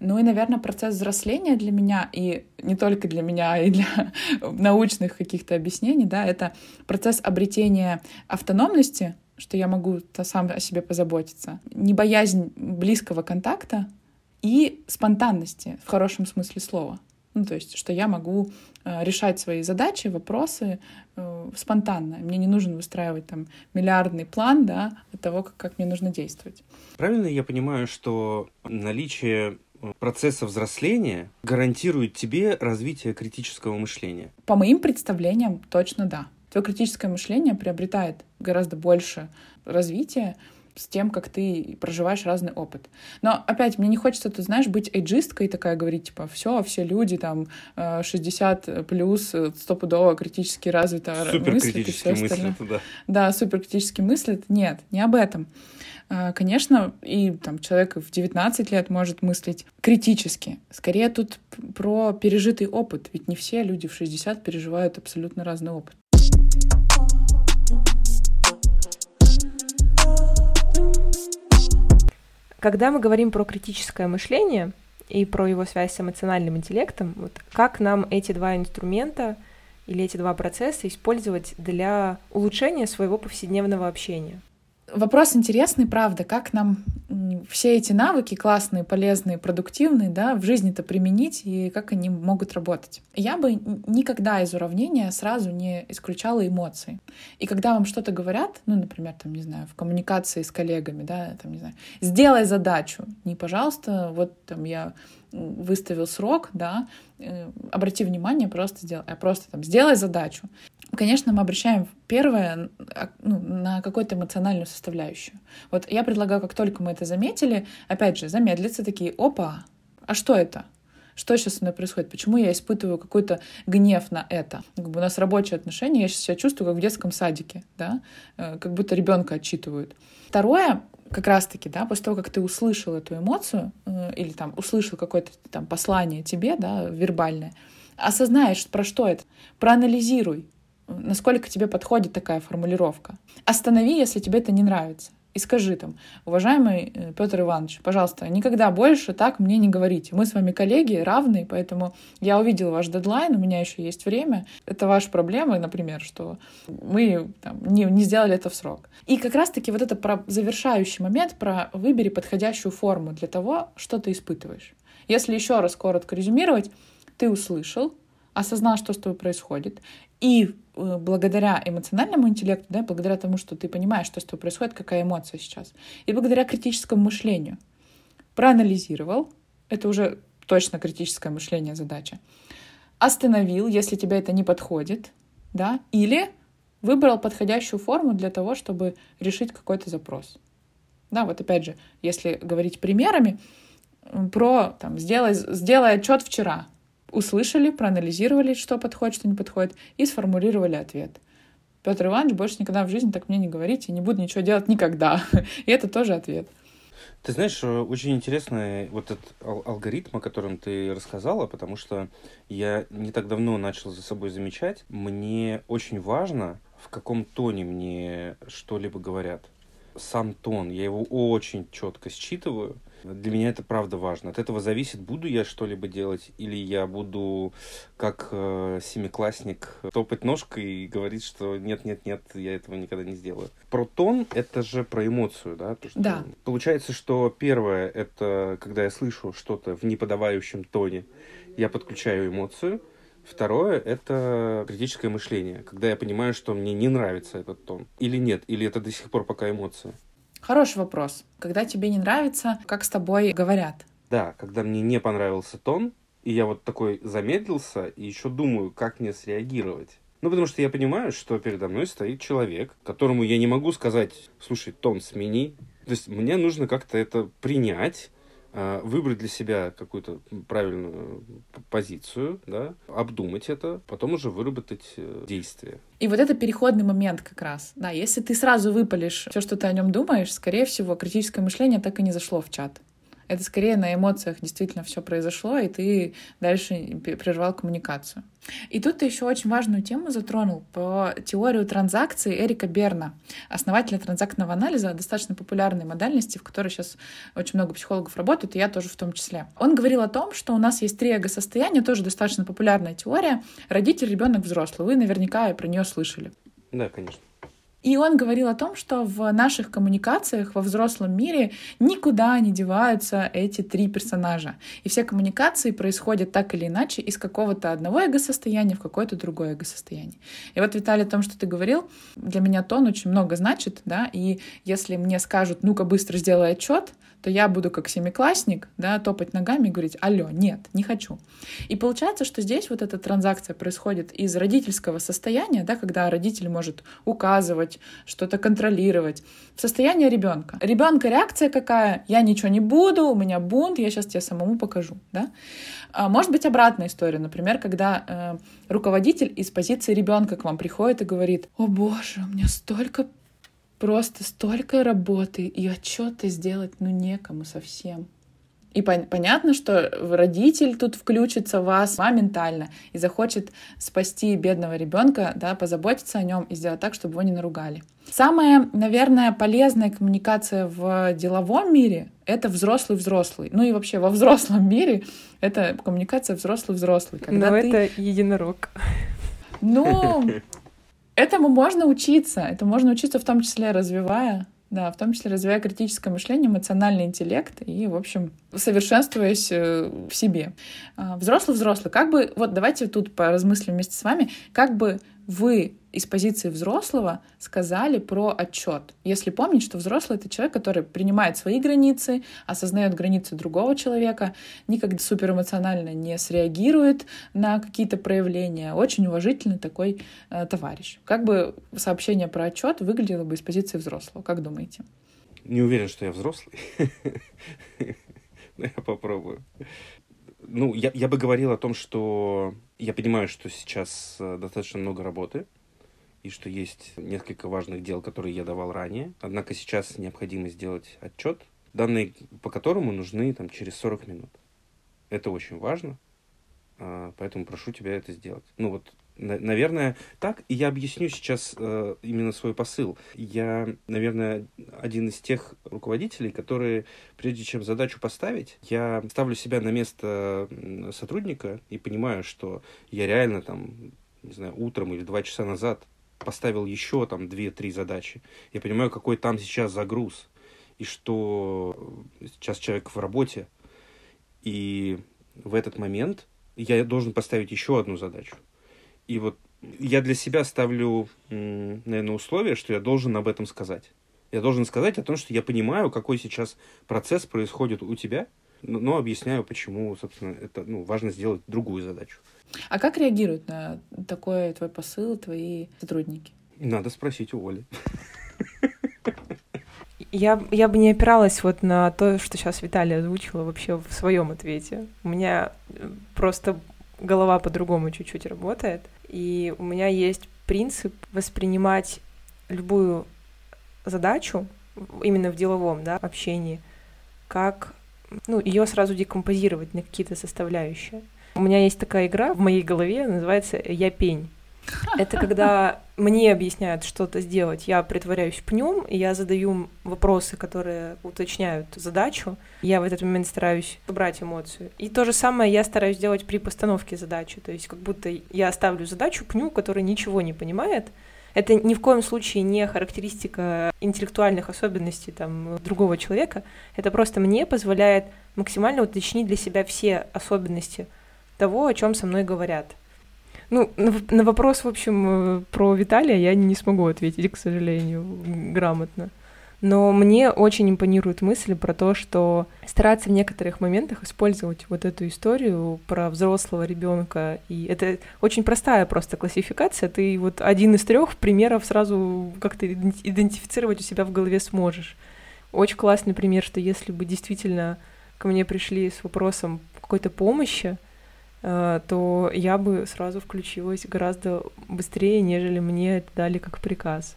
Ну и, наверное, процесс взросления для меня, и не только для меня, и для научных каких-то объяснений, да, это процесс обретения автономности, что я могу сам о себе позаботиться, не боязнь близкого контакта и спонтанности в хорошем смысле слова. Ну, то есть, что я могу э, решать свои задачи, вопросы э, спонтанно. Мне не нужно выстраивать там миллиардный план, да, от того, как, как мне нужно действовать. Правильно я понимаю, что наличие э, процесса взросления гарантирует тебе развитие критического мышления? По моим представлениям, точно да. Твое критическое мышление приобретает гораздо больше развития, с тем, как ты проживаешь разный опыт. Но опять, мне не хочется, ты знаешь, быть эйджисткой такая, говорить, типа, все, все люди там 60 плюс, стопудово критически развито супер мыслят и все остальное. Да. да, супер критически мыслят. Нет, не об этом. А, конечно, и там человек в 19 лет может мыслить критически. Скорее тут про пережитый опыт, ведь не все люди в 60 переживают абсолютно разный опыт. Когда мы говорим про критическое мышление и про его связь с эмоциональным интеллектом, вот как нам эти два инструмента или эти два процесса использовать для улучшения своего повседневного общения? Вопрос интересный, правда, как нам все эти навыки классные, полезные, продуктивные, да, в жизни-то применить и как они могут работать. Я бы никогда из уравнения сразу не исключала эмоции. И когда вам что-то говорят, ну, например, там, не знаю, в коммуникации с коллегами, да, там, не знаю, сделай задачу, не, пожалуйста, вот там я выставил срок, да, э, обрати внимание, просто сделай, а просто там сделай задачу конечно, мы обращаем первое а, ну, на какую-то эмоциональную составляющую. Вот я предлагаю, как только мы это заметили, опять же, замедлиться такие, опа, а что это? Что сейчас со мной происходит? Почему я испытываю какой-то гнев на это? Как бы у нас рабочие отношения, я сейчас себя чувствую как в детском садике, да, э, как будто ребенка отчитывают. Второе, как раз-таки, да, после того, как ты услышал эту эмоцию э, или там услышал какое-то там послание тебе, да, вербальное, осознаешь, про что это, проанализируй, насколько тебе подходит такая формулировка. Останови, если тебе это не нравится. И скажи там, уважаемый э, Петр Иванович, пожалуйста, никогда больше так мне не говорите. Мы с вами коллеги, равные, поэтому я увидел ваш дедлайн, у меня еще есть время. Это ваша проблема, например, что мы там, не, не сделали это в срок. И как раз-таки вот это про завершающий момент, про выбери подходящую форму для того, что ты испытываешь. Если еще раз коротко резюмировать, ты услышал, осознал, что с тобой происходит, и э, благодаря эмоциональному интеллекту, да, благодаря тому, что ты понимаешь, что с тобой происходит, какая эмоция сейчас, и благодаря критическому мышлению, проанализировал, это уже точно критическое мышление задача, остановил, если тебе это не подходит, да, или выбрал подходящую форму для того, чтобы решить какой-то запрос. Да, вот опять же, если говорить примерами, про там, сделай, сделай отчет вчера, услышали, проанализировали, что подходит, что не подходит, и сформулировали ответ. Петр Иванович, больше никогда в жизни так мне не говорите, не буду ничего делать никогда. И это тоже ответ. Ты знаешь, э, очень интересный вот этот алгоритм, о котором ты рассказала, потому что я не так давно начал за собой замечать, мне очень важно, в каком тоне мне что-либо говорят. Сам тон, я его очень четко считываю, для меня это правда важно. От этого зависит, буду я что-либо делать, или я буду как э, семиклассник топать ножкой и говорить, что нет-нет-нет, я этого никогда не сделаю. Про тон — это же про эмоцию, да? То, что да. Получается, что первое — это когда я слышу что-то в неподавающем тоне, я подключаю эмоцию, Второе — это критическое мышление, когда я понимаю, что мне не нравится этот тон. Или нет, или это до сих пор пока эмоция. Хороший вопрос. Когда тебе не нравится, как с тобой говорят? Да, когда мне не понравился тон, и я вот такой замедлился, и еще думаю, как мне среагировать. Ну, потому что я понимаю, что передо мной стоит человек, которому я не могу сказать, слушай, тон смени. То есть мне нужно как-то это принять, выбрать для себя какую-то правильную позицию, да, обдумать это, потом уже выработать э, действие. И вот это переходный момент как раз. Да, если ты сразу выпалишь все, что ты о нем думаешь, скорее всего, критическое мышление так и не зашло в чат. Это скорее на эмоциях действительно все произошло, и ты дальше прервал коммуникацию. И тут ты еще очень важную тему затронул по теорию транзакций Эрика Берна, основателя транзактного анализа, достаточно популярной модальности, в которой сейчас очень много психологов работают, и я тоже в том числе. Он говорил о том, что у нас есть три эго-состояния, тоже достаточно популярная теория. Родитель, ребенок, взрослый. Вы наверняка про нее слышали. Да, конечно. И он говорил о том, что в наших коммуникациях во взрослом мире никуда не деваются эти три персонажа. И все коммуникации происходят так или иначе из какого-то одного эго-состояния в какое-то другое эго-состояние. И вот, Виталий, о том, что ты говорил, для меня тон очень много значит, да, и если мне скажут, ну-ка быстро сделай отчет, то я буду как семиклассник, да, топать ногами и говорить, алло, нет, не хочу. И получается, что здесь вот эта транзакция происходит из родительского состояния, да, когда родитель может указывать, что-то контролировать, в состояние ребенка. Ребенка реакция какая? Я ничего не буду, у меня бунт, я сейчас тебе самому покажу, да. А может быть обратная история, например, когда э, руководитель из позиции ребенка к вам приходит и говорит, о боже, у меня столько просто столько работы, и отчеты сделать ну некому совсем. И пон- понятно, что родитель тут включится в вас моментально и захочет спасти бедного ребенка, да, позаботиться о нем и сделать так, чтобы его не наругали. Самая, наверное, полезная коммуникация в деловом мире — это взрослый-взрослый. Ну и вообще во взрослом мире это коммуникация взрослый-взрослый. Когда Но ты... это единорог. Ну, Этому можно учиться. Это можно учиться в том числе развивая, да, в том числе развивая критическое мышление, эмоциональный интеллект и, в общем, совершенствуясь э, в себе. Взрослый-взрослый, как бы, вот давайте тут поразмыслим вместе с вами, как бы вы из позиции взрослого сказали про отчет. Если помнить, что взрослый — это человек, который принимает свои границы, осознает границы другого человека, никогда суперэмоционально не среагирует на какие-то проявления, очень уважительный такой э, товарищ. Как бы сообщение про отчет выглядело бы из позиции взрослого? Как думаете? Не уверен, что я взрослый. Но я попробую. Ну, я, я бы говорил о том, что я понимаю, что сейчас э, достаточно много работы, и что есть несколько важных дел, которые я давал ранее. Однако сейчас необходимо сделать отчет, данные по которому нужны там, через 40 минут. Это очень важно, а, поэтому прошу тебя это сделать. Ну вот, наверное, так. И я объясню сейчас э, именно свой посыл. Я, наверное, один из тех руководителей, которые, прежде чем задачу поставить, я ставлю себя на место сотрудника и понимаю, что я реально там, не знаю, утром или два часа назад поставил еще там две-три задачи. Я понимаю, какой там сейчас загруз. И что сейчас человек в работе. И в этот момент я должен поставить еще одну задачу. И вот я для себя ставлю, наверное, условие, что я должен об этом сказать. Я должен сказать о том, что я понимаю, какой сейчас процесс происходит у тебя, но объясняю, почему, собственно, это ну, важно сделать другую задачу. А как реагируют на такой твой посыл твои сотрудники? Надо спросить у Оли. Я, я бы не опиралась вот на то, что сейчас Виталия озвучила вообще в своем ответе. У меня э, просто голова по-другому чуть-чуть работает. И у меня есть принцип воспринимать любую задачу именно в деловом да, общении как ну, ее сразу декомпозировать на какие-то составляющие. У меня есть такая игра в моей голове, называется «Я пень». Это когда мне объясняют что-то сделать, я притворяюсь пнем, и я задаю вопросы, которые уточняют задачу. Я в этот момент стараюсь убрать эмоцию. И то же самое я стараюсь делать при постановке задачи. То есть как будто я ставлю задачу пню, который ничего не понимает, это ни в коем случае не характеристика интеллектуальных особенностей там, другого человека. Это просто мне позволяет максимально уточнить для себя все особенности того, о чем со мной говорят. Ну, на, на вопрос, в общем, э, про Виталия я не смогу ответить, к сожалению, грамотно. Но мне очень импонирует мысль про то, что стараться в некоторых моментах использовать вот эту историю про взрослого ребенка. И это очень простая просто классификация. Ты вот один из трех примеров сразу как-то идентифицировать у себя в голове сможешь. Очень классный пример, что если бы действительно ко мне пришли с вопросом какой-то помощи, то я бы сразу включилась гораздо быстрее, нежели мне это дали как приказ.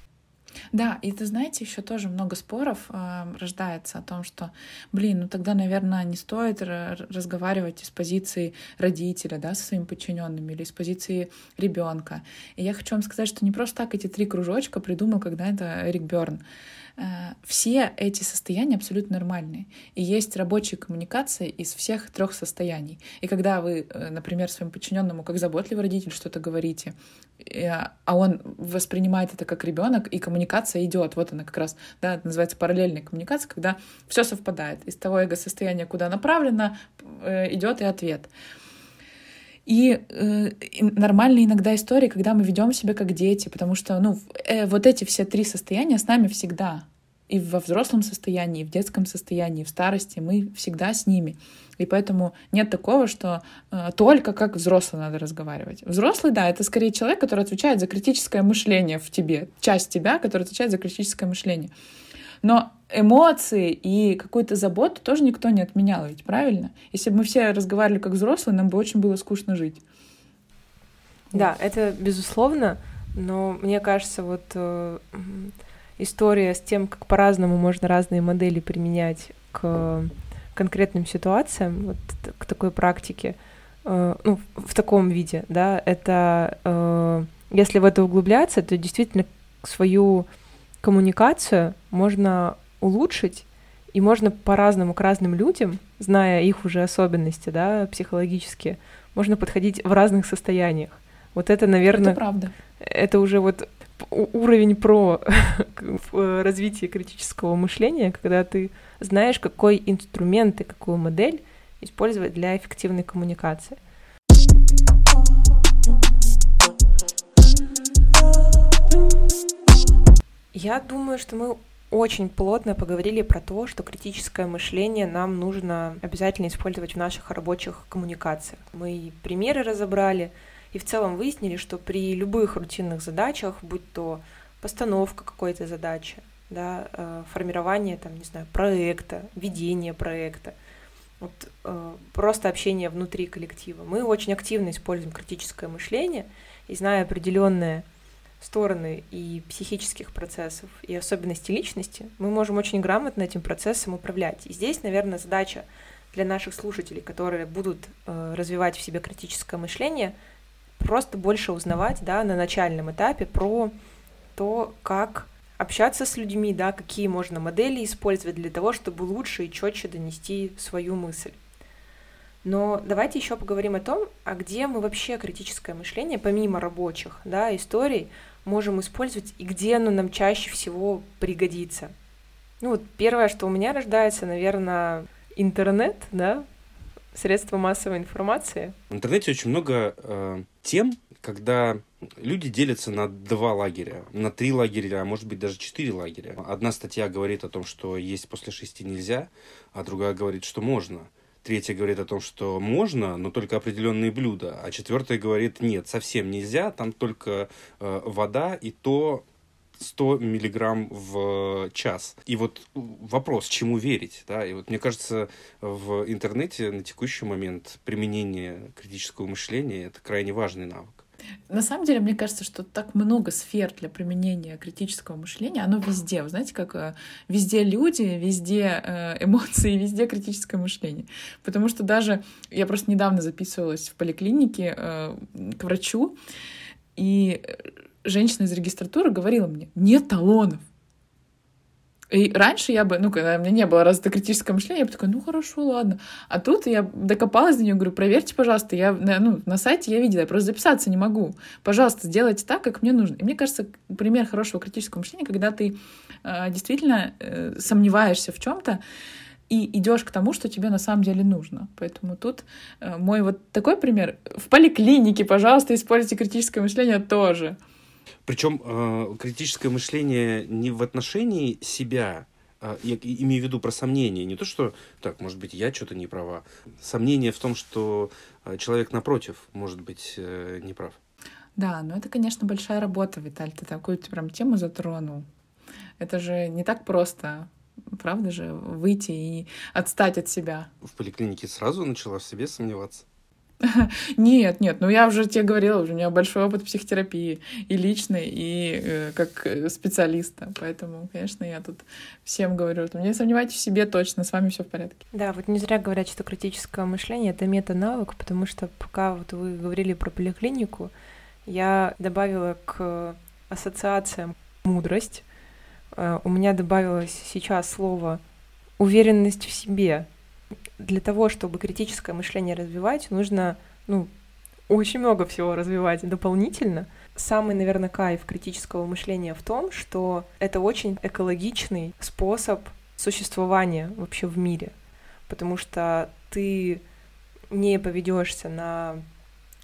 Да, и ты знаете, еще тоже много споров э, рождается о том, что, блин, ну тогда, наверное, не стоит разговаривать из позиции родителя, да, со своими подчиненными или из позиции ребенка. И я хочу вам сказать, что не просто так эти три кружочка придумал когда-то Эрик Берн. Э, все эти состояния абсолютно нормальные. И есть рабочая коммуникация из всех трех состояний. И когда вы, э, например, своему подчиненному, как заботливый родитель, что-то говорите, э, а он воспринимает это как ребенок, и коммуникация идет. Вот она как раз, да, называется параллельная коммуникация, когда все совпадает. Из того эго-состояния, куда направлено, идет и ответ. И э, нормальные иногда истории, когда мы ведем себя как дети, потому что ну, э, вот эти все три состояния с нами всегда. И во взрослом состоянии, и в детском состоянии, и в старости мы всегда с ними. И поэтому нет такого, что э, только как взрослый надо разговаривать. Взрослый, да, это скорее человек, который отвечает за критическое мышление в тебе, часть тебя, которая отвечает за критическое мышление. Но эмоции и какую-то заботу тоже никто не отменял, ведь правильно? Если бы мы все разговаривали как взрослые, нам бы очень было скучно жить. Да, это безусловно, но мне кажется, вот э, история с тем, как по-разному можно разные модели применять к конкретным ситуациям, вот к такой практике, э, ну, в таком виде, да, это э, если в это углубляться, то действительно свою коммуникацию можно улучшить, и можно по-разному к разным людям, зная их уже особенности, да, психологические, можно подходить в разных состояниях. Вот это, наверное... Это правда. Это уже вот уровень про развитие критического мышления, когда ты знаешь, какой инструмент и какую модель использовать для эффективной коммуникации. Я думаю, что мы очень плотно поговорили про то, что критическое мышление нам нужно обязательно использовать в наших рабочих коммуникациях. Мы примеры разобрали и в целом выяснили, что при любых рутинных задачах, будь то постановка какой-то задачи, да, э, формирование, там, не знаю, проекта, ведение проекта, вот, э, просто общение внутри коллектива. Мы очень активно используем критическое мышление и зная определенные стороны и психических процессов, и особенности личности, мы можем очень грамотно этим процессом управлять. И здесь, наверное, задача для наших слушателей, которые будут э, развивать в себе критическое мышление, просто больше узнавать да, на начальном этапе про то, как общаться с людьми, да, какие можно модели использовать для того, чтобы лучше и четче донести свою мысль. Но давайте еще поговорим о том, а где мы вообще критическое мышление, помимо рабочих да, историй, можем использовать и где оно нам чаще всего пригодится. Ну вот первое, что у меня рождается, наверное, интернет, да, средства массовой информации. В интернете очень много э, тем, когда люди делятся на два лагеря, на три лагеря, а может быть даже четыре лагеря. Одна статья говорит о том, что есть после шести нельзя, а другая говорит, что можно. Третья говорит о том, что можно, но только определенные блюда. А четвертая говорит, нет, совсем нельзя, там только э, вода и то 100 миллиграмм в час. И вот вопрос, чему верить, да, и вот мне кажется, в интернете на текущий момент применение критического мышления — это крайне важный навык. На самом деле, мне кажется, что так много сфер для применения критического мышления, оно везде. Вы знаете, как э, везде люди, везде э, эмоции, везде критическое мышление. Потому что даже я просто недавно записывалась в поликлинике э, к врачу, и женщина из регистратуры говорила мне, нет талонов. И раньше я бы, ну, когда у меня не было развито критическое мышление, я бы такая, ну, хорошо, ладно. А тут я докопалась до нее, говорю, проверьте, пожалуйста, я, ну, на сайте я видела, я просто записаться не могу. Пожалуйста, сделайте так, как мне нужно. И мне кажется, пример хорошего критического мышления, когда ты э, действительно э, сомневаешься в чем-то, и идешь к тому, что тебе на самом деле нужно. Поэтому тут э, мой вот такой пример. В поликлинике, пожалуйста, используйте критическое мышление тоже. Причем э, критическое мышление не в отношении себя, э, я имею в виду про сомнения, не то, что, так, может быть, я что-то не права. Сомнение в том, что э, человек напротив может быть э, неправ. Да, но это, конечно, большая работа, Виталь, ты такую прям тему затронул. Это же не так просто, правда же, выйти и отстать от себя. В поликлинике сразу начала в себе сомневаться. Нет, нет, ну я уже тебе говорила, у меня большой опыт психотерапии и личный, и э, как э, специалиста, поэтому, конечно, я тут всем говорю, что не сомневайтесь в себе точно, с вами все в порядке. Да, вот не зря говорят, что критическое мышление — это мета-навык, потому что пока вот вы говорили про поликлинику, я добавила к ассоциациям мудрость, э, у меня добавилось сейчас слово уверенность в себе, для того, чтобы критическое мышление развивать, нужно, ну, очень много всего развивать дополнительно. Самый, наверное, кайф критического мышления в том, что это очень экологичный способ существования вообще в мире, потому что ты не поведешься на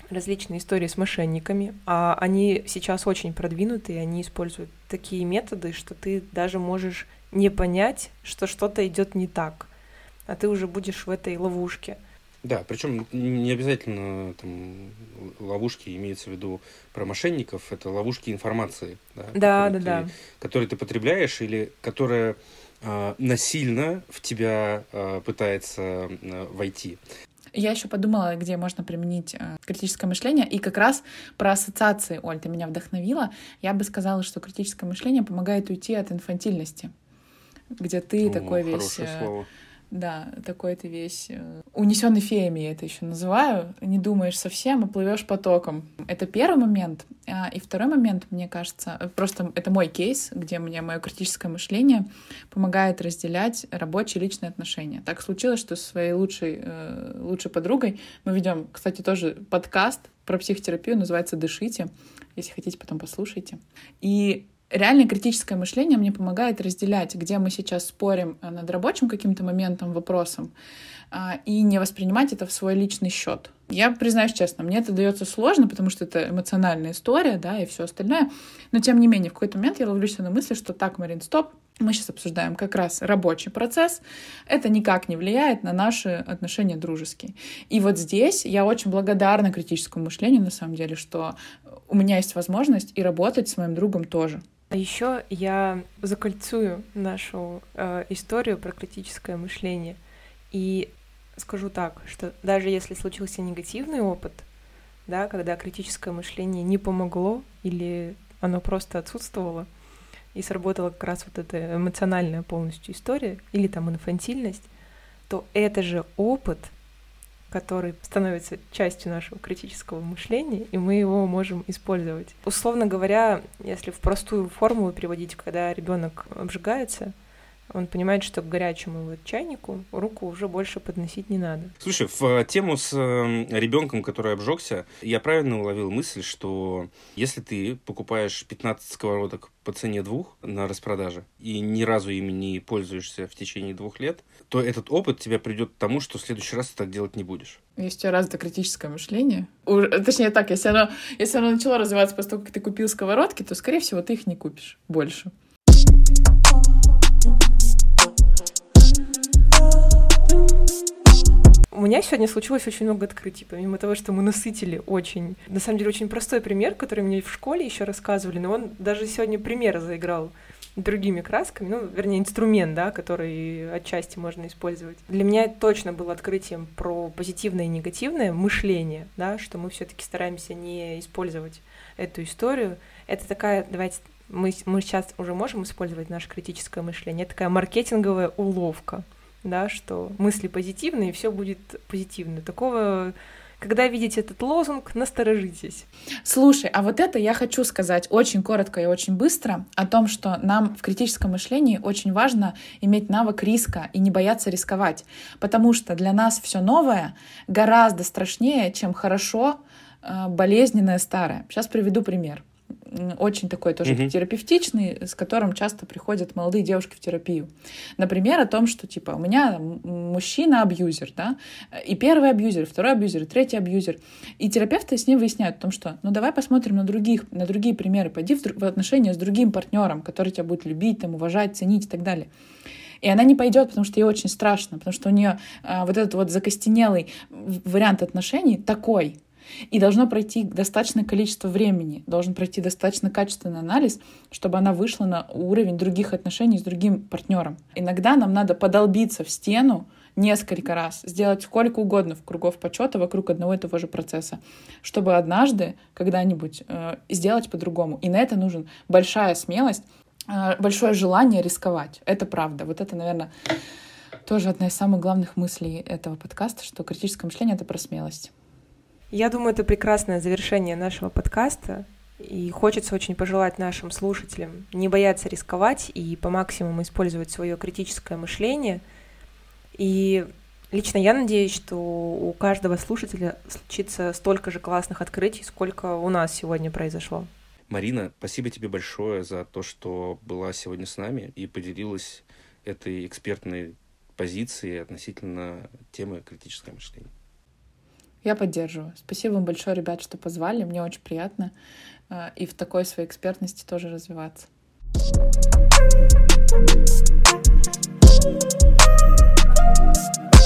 различные истории с мошенниками, а они сейчас очень продвинутые, они используют такие методы, что ты даже можешь не понять, что что-то идет не так а ты уже будешь в этой ловушке. Да, причем не обязательно там, ловушки имеется в виду про мошенников, это ловушки информации, да, да, да, ты, да. которые ты потребляешь или которая э, насильно в тебя э, пытается э, войти. Я еще подумала, где можно применить э, критическое мышление, и как раз про ассоциации, Оль, ты меня вдохновила. Я бы сказала, что критическое мышление помогает уйти от инфантильности, где ты О, такой весь... Э, слово да, такой ты весь э, унесенный феями, я это еще называю. Не думаешь совсем, а плывешь потоком. Это первый момент. А, и второй момент, мне кажется, э, просто это мой кейс, где мне мое критическое мышление помогает разделять рабочие и личные отношения. Так случилось, что со своей лучшей, э, лучшей подругой мы ведем, кстати, тоже подкаст про психотерапию, называется «Дышите». Если хотите, потом послушайте. И реально критическое мышление мне помогает разделять, где мы сейчас спорим э, над рабочим каким-то моментом, вопросом, а, и не воспринимать это в свой личный счет. Я признаюсь честно, мне это дается сложно, потому что это эмоциональная история, да, и все остальное. Но тем не менее, в какой-то момент я ловлюсь на мысли, что так, Марин, стоп, мы сейчас обсуждаем как раз рабочий процесс, это никак не влияет на наши отношения дружеские. И вот здесь я очень благодарна критическому мышлению, на самом деле, что у меня есть возможность и работать с моим другом тоже. А еще я закольцую нашу э, историю про критическое мышление. И скажу так, что даже если случился негативный опыт, да, когда критическое мышление не помогло или оно просто отсутствовало, и сработала как раз вот эта эмоциональная полностью история, или там инфантильность, то это же опыт — который становится частью нашего критического мышления, и мы его можем использовать. Условно говоря, если в простую формулу переводить, когда ребенок обжигается, он понимает, что к горячему вот чайнику руку уже больше подносить не надо. Слушай, в э, тему с э, ребенком, который обжегся, я правильно уловил мысль, что если ты покупаешь 15 сковородок по цене двух на распродаже и ни разу ими не пользуешься в течение двух лет, то этот опыт тебя придет к тому, что в следующий раз ты так делать не будешь. Если у тебя развито критическое мышление, точнее так, если оно, если оно начало развиваться после того, как ты купил сковородки, то, скорее всего, ты их не купишь больше. У меня сегодня случилось очень много открытий, помимо того, что мы насытили очень, на самом деле, очень простой пример, который мне в школе еще рассказывали, но он даже сегодня пример заиграл другими красками, ну, вернее, инструмент, да, который отчасти можно использовать. Для меня это точно было открытием про позитивное и негативное мышление, да, что мы все таки стараемся не использовать эту историю. Это такая, давайте, мы, мы сейчас уже можем использовать наше критическое мышление, это такая маркетинговая уловка, да, что мысли позитивные, и все будет позитивно. Такого когда видите этот лозунг, насторожитесь. Слушай, а вот это я хочу сказать очень коротко и очень быстро о том, что нам в критическом мышлении очень важно иметь навык риска и не бояться рисковать, потому что для нас все новое гораздо страшнее, чем хорошо э, болезненное старое. Сейчас приведу пример очень такой тоже mm-hmm. терапевтичный, с которым часто приходят молодые девушки в терапию. Например, о том, что типа у меня мужчина абьюзер, да, и первый абьюзер, второй абьюзер, третий абьюзер. И терапевты с ним выясняют о том, что ну давай посмотрим на других, на другие примеры, пойди в, в отношения с другим партнером, который тебя будет любить, там, уважать, ценить и так далее. И она не пойдет, потому что ей очень страшно, потому что у нее а, вот этот вот закостенелый вариант отношений такой, и должно пройти достаточное количество времени, должен пройти достаточно качественный анализ, чтобы она вышла на уровень других отношений с другим партнером. Иногда нам надо подолбиться в стену, несколько раз, сделать сколько угодно в кругов почета вокруг одного и того же процесса, чтобы однажды, когда-нибудь э, сделать по-другому. И на это нужен большая смелость, э, большое желание рисковать. Это правда. Вот это, наверное, тоже одна из самых главных мыслей этого подкаста, что критическое мышление — это про смелость. Я думаю, это прекрасное завершение нашего подкаста. И хочется очень пожелать нашим слушателям не бояться рисковать и по максимуму использовать свое критическое мышление. И лично я надеюсь, что у каждого слушателя случится столько же классных открытий, сколько у нас сегодня произошло. Марина, спасибо тебе большое за то, что была сегодня с нами и поделилась этой экспертной позицией относительно темы критическое мышление. Я поддерживаю. Спасибо вам большое, ребят, что позвали. Мне очень приятно э, и в такой своей экспертности тоже развиваться. Thank you